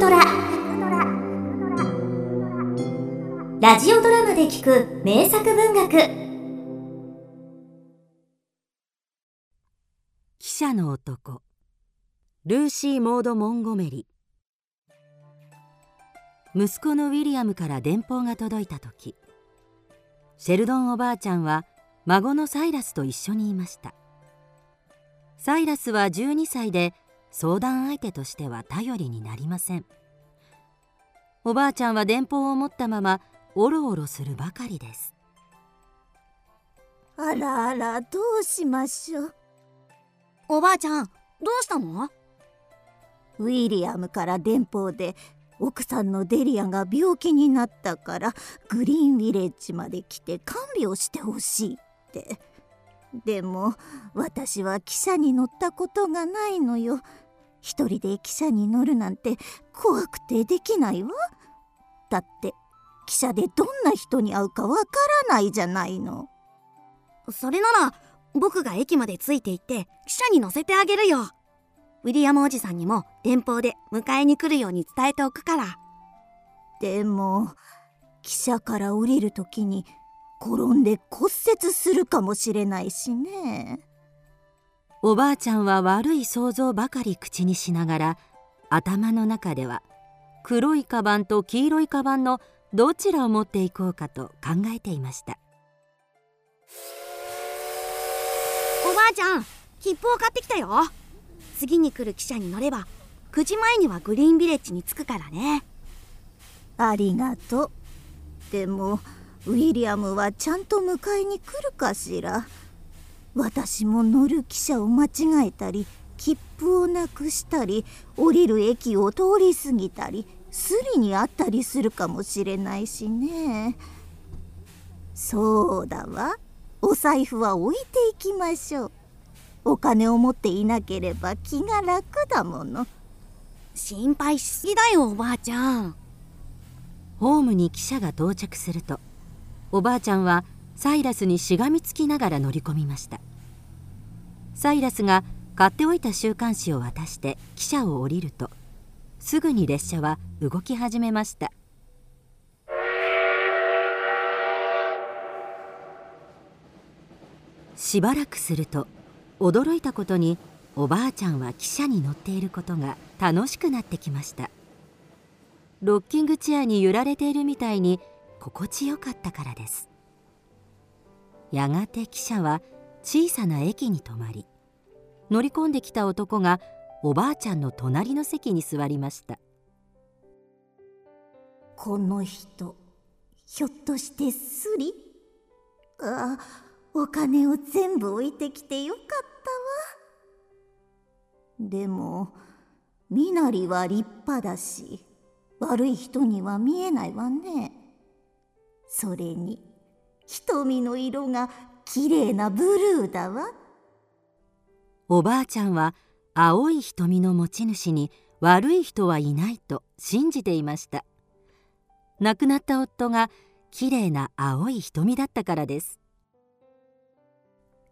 トラ。ラジオドラマで聞く名作文学。記者の男。ルーシー・モード・モンゴメリ。息子のウィリアムから電報が届いた時。シェルドンおばあちゃんは孫のサイラスと一緒にいました。サイラスは12歳で相談相手としては頼りになりません。おばあちゃんは電報を持ったままおろおろするばかりです。あらあらどうしましょう。おばあちゃんどうしたの？ウィリアムから電報で奥さんのデリアが病気になったからグリーンヴィレッジまで来て看病してほしいってでも私は汽車に乗ったことがないのよ。一人で汽車に乗るなんて怖くてできないわ。だって汽車でどんな人に会うかわからないじゃないの。それなら僕が駅までついて行って汽車に乗せてあげるよ。ウィリアムおじさんにも電報で迎えに来るように伝えておくから。でも汽車から降りる時に転んで骨折するかもしれないしねおばあちゃんは悪い想像ばかり口にしながら頭の中では黒いカバンと黄色いカバンのどちらを持っていこうかと考えていました。おばあちゃん切符を買ってきたよ。次に来る汽車に乗れば9時前にはグリーンビレッジに着くからね。ありがとう。でもウィリアムはちゃんと迎えに来るかしら。私も乗る汽車を間違えたり切符をなくしたり降りる駅を通り過ぎたりスリにあったりするかもしれないしね。そうだわ。お財布は置いていきましょう。お金を持っていなければ気が楽だもの。心配しすぎだよおばあちゃん。ホームに汽車が到着するとおばあちゃんはサイラスにしがみつきながら乗り込みました。サイラスが買っておいた週刊誌を渡して汽車を降りるとすぐに列車は動き始めました。しばらくすると驚いたことにおばあちゃんは汽車に乗っていることが楽しくなってきました。ロッキングチェアに揺られているみたいに心地よかったからです。やがて汽車は小さな駅に止まり乗り込んできた男がおばあちゃんの隣の席に座りました。この人ひょっとしてスリ？あお金を全部置いてきてよかったわ。でも身なりは立派だし悪い人には見えないわね。それに瞳の色がきれいなブルーだわ。おばあちゃんは青い瞳の持ち主に悪い人はいないと信じていました。亡くなった夫がきれいな青い瞳だったからです。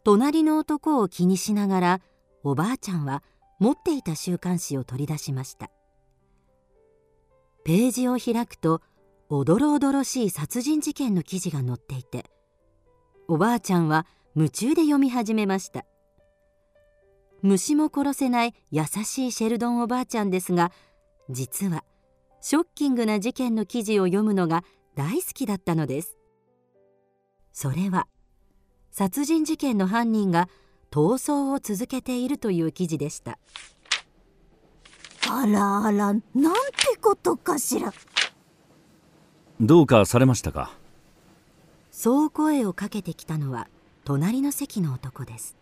隣の男を気にしながらおばあちゃんは持っていた週刊誌を取り出しました。ページを開くとおどろおどろしい殺人事件の記事が載っていておばあちゃんは夢中で読み始めました。虫も殺せない優しいシェルドンおばあちゃんですが実はショッキングな事件の記事を読むのが大好きだったのです。それは殺人事件の犯人が逃走を続けているという記事でした。あらあらなんてことかしら。どうかされましたか？そう声をかけてきたのは隣の席の男です。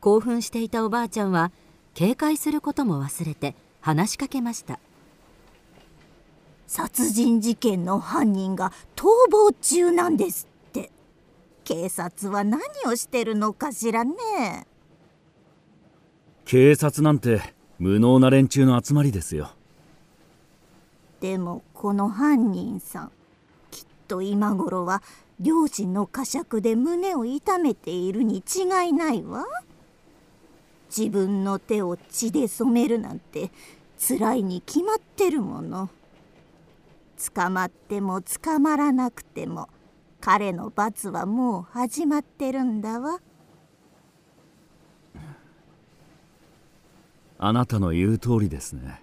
興奮していたおばあちゃんは警戒することも忘れて話しかけました。殺人事件の犯人が逃亡中なんですって。警察は何をしてるのかしらね。警察なんて無能な連中の集まりですよ。でもこの犯人さんきっと今頃は両親の呵責で胸を痛めているに違いないわ。自分の手を血で染めるなんて辛いに決まってるもの。捕まっても捕まらなくても彼の罰はもう始まってるんだわ。あなたの言う通りですね。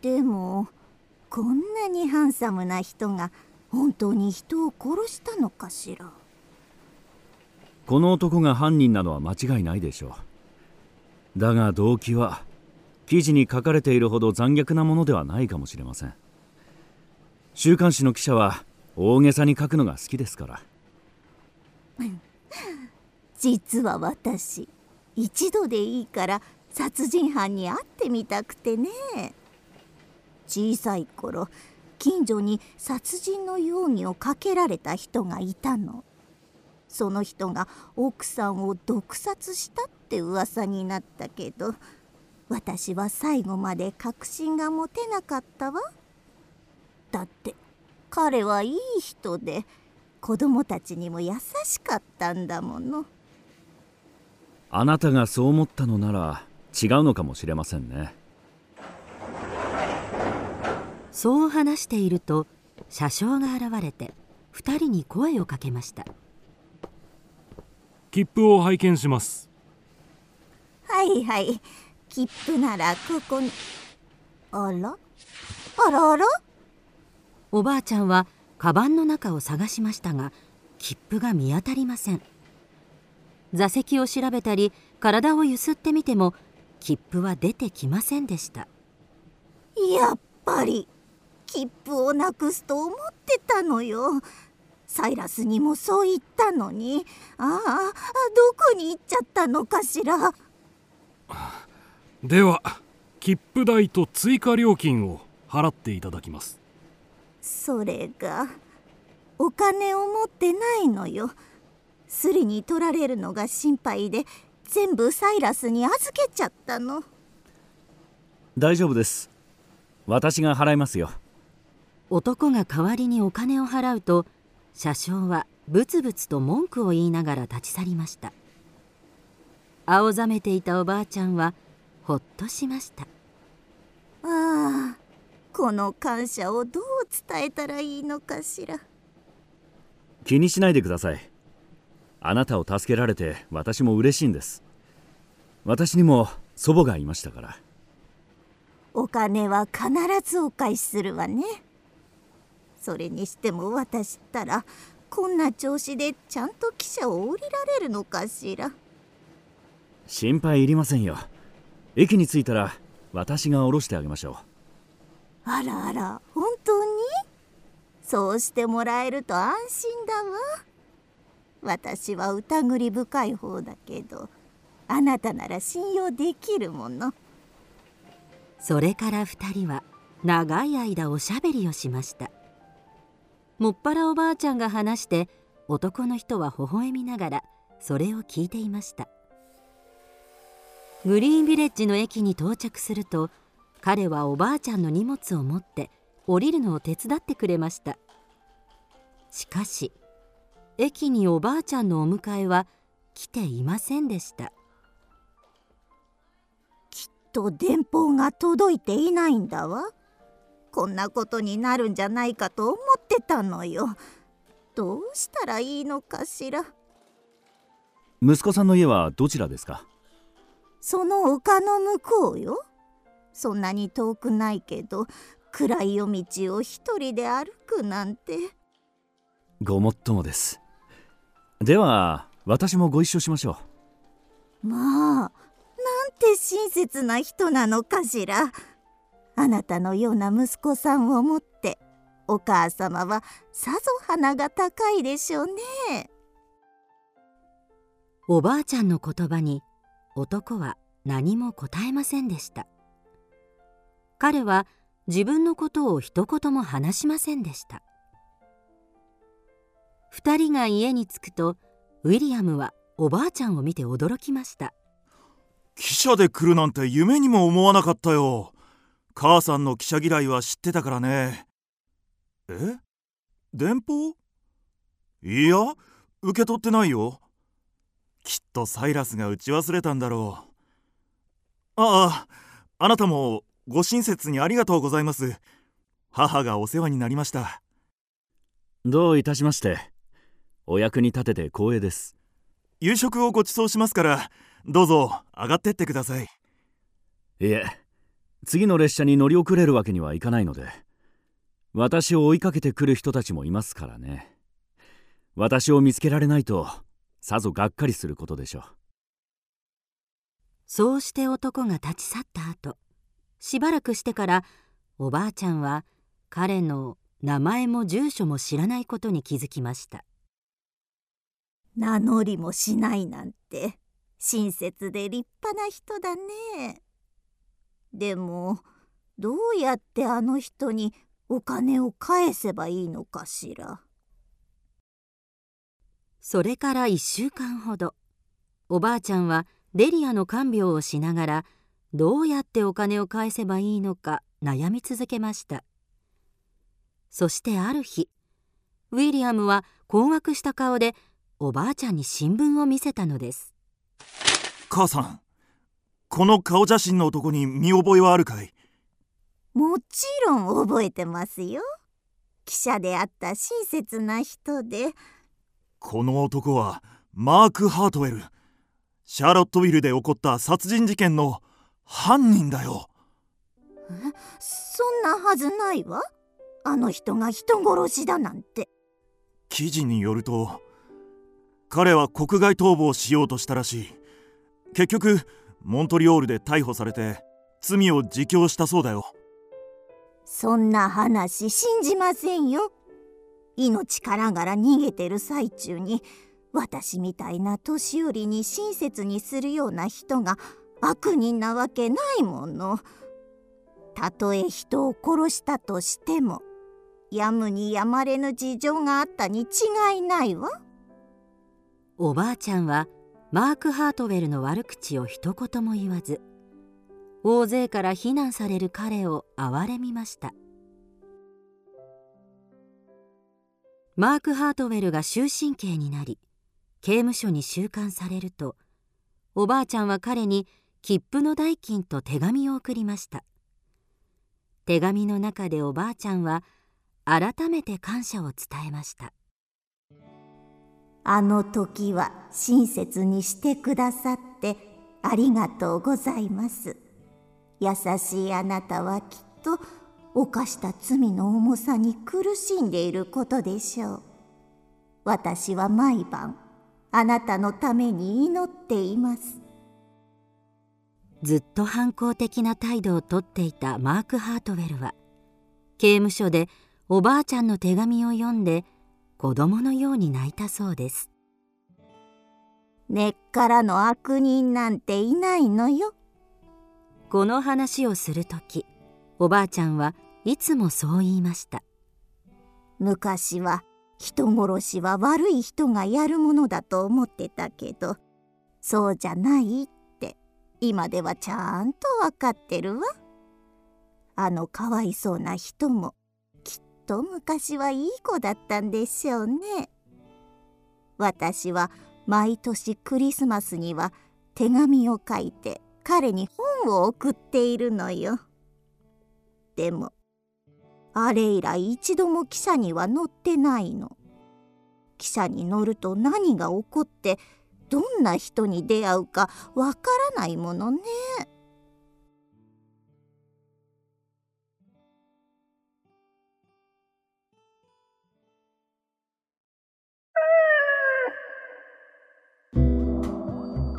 でもこんなにハンサムな人が本当に人を殺したのかしら？この男が犯人なのは間違いないでしょう。だが動機は記事に書かれているほど残虐なものではないかもしれません。週刊誌の記者は大げさに書くのが好きですから。実は私一度でいいから殺人犯に会ってみたくてね小さい頃近所に殺人の容疑をかけられた人がいたの。その人が奥さんを毒殺したって噂になったけど私は最後まで確信が持てなかったわ。だって彼はいい人で子供たちにも優しかったんだもの。あなたがそう思ったのなら違うのかもしれませんね。そう話していると車掌が現れて2人に声をかけました。切符を拝見します。はいはい。切符ならここに。あら？あらあら？おばあちゃんはカバンの中を探しましたが切符が見当たりません。座席を調べたり体をゆすってみても切符は出てきませんでした。やっぱり切符をなくすと思ってたのよ。サイラスにもそう言ったのに。ああどこに行っちゃったのかしら。では切符代と追加料金を払っていただきます。それがお金を持ってないのよ。すりに取られるのが心配で全部サイラスに預けちゃったの。大丈夫です。私が払いますよ男が代わりにお金を払うと車掌はブツブツと文句を言いながら立ち去りました。青ざめていたおばあちゃんはほっとしました。ああこの感謝をどう伝えたらいいのかしら。気にしないでください。あなたを助けられて私も嬉しいんです。私にも祖母がいましたから。お金は必ずお返しするわねそれにしても私ったらこんな調子でちゃんと汽車を降りられるのかしら。心配いりませんよ。駅に着いたら私が降ろしてあげましょう。あらあら本当に？そうしてもらえると安心だわ。私は疑り深い方だけどあなたなら信用できるもの。それから2人は長い間おしゃべりをしましたもっぱらおばあちゃんが話して男の人は微笑みながらそれを聞いていました。グリーンビレッジの駅に到着すると彼はおばあちゃんの荷物を持って降りるのを手伝ってくれました。しかし駅におばあちゃんのお迎えは来ていませんでした。きっと電報が届いていないんだわ。こんなことになるんじゃないかと思ってたのよ。どうしたらいいのかしら。息子さんの家はどちらですか？その丘の向こうよ。そんなに遠くないけど暗い夜道を一人で歩くなんて。ごもっともです。では私もご一緒しましょう。まあなんて親切な人なのかしら。あなたのような息子さんを持ってお母様はさぞ鼻が高いでしょうね。おばあちゃんの言葉に男は何も答えませんでした。彼は自分のことを一言も話しませんでした。2人が家に着くとウィリアムはおばあちゃんを見て驚きました。汽車で来るなんて夢にも思わなかったよ。母さんの汽車嫌いは知ってたからねえ？電報？いや受け取ってないよ。きっとサイラスが打ち忘れたんだろう。あああなたもご親切にありがとうございます。母がお世話になりました。どういたしまして。お役に立てて光栄です。夕食をご馳走しますからどうぞ上がってってください。いえ次の列車に乗り遅れるわけにはいかないので私を追いかけてくる人たちもいますからね。私を見つけられないとさぞがっかりすることでしょう。そうして男が立ち去った後しばらくしてからおばあちゃんは彼の名前も住所も知らないことに気づきました。名乗りもしないなんて親切で立派な人だね。でもどうやってあの人にお金を返せばいいのかしら？それから1週間ほど。おばあちゃんはデリアの看病をしながらどうやってお金を返せばいいのか悩み続けました。そしてある日ウィリアムは困惑した顔でおばあちゃんに新聞を見せたのです。母さんこの顔写真の男に見覚えはあるかい？もちろん覚えてますよ。記者であった親切な人で。この男はマーク・ハートウェル。シャーロットウィルで起こった殺人事件の犯人だよ。そんなはずないわ。あの人が人殺しだなんて。記事によると彼は国外逃亡しようとしたらしい。結局モントリオールで逮捕されて罪を自供したそうだよそんな話信じませんよ。命からがら逃げてる最中に私みたいな年寄りに親切にするような人が悪人なわけないもの。たとえ人を殺したとしてもやむにやまれぬ事情があったに違いないわ。おばあちゃんはマーク・ハートウェルの悪口を一言も言わず大勢から非難される彼を憐れみました。マーク・ハートウェルが終身刑になり刑務所に収監されるとおばあちゃんは彼に切符の代金と手紙を送りました。手紙の中でおばあちゃんは改めて感謝を伝えました。あの時は親切にしてくださってありがとうございます。優しいあなたはきっと犯した罪の重さに苦しんでいることでしょう。私は毎晩あなたのために祈っています。ずっと反抗的な態度をとっていたマーク・ハートウェルは刑務所でおばあちゃんの手紙を読んで子供のように泣いたそうです。根っからの悪人なんていないのよこの話をする時おばあちゃんはいつもそう言いました。昔は人殺しは悪い人がやるものだと思ってたけどそうじゃないって今ではちゃんとわかってるわ。あのかわいそうな人もきっと昔はいい子だったんでしょうね。私は毎年クリスマスには手紙を書いて彼に本を送っているのよ。でもあれ以来一度も汽車には乗ってないの。汽車に乗ると何が起こってどんな人に出会うかわからないものね。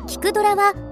聞くドラは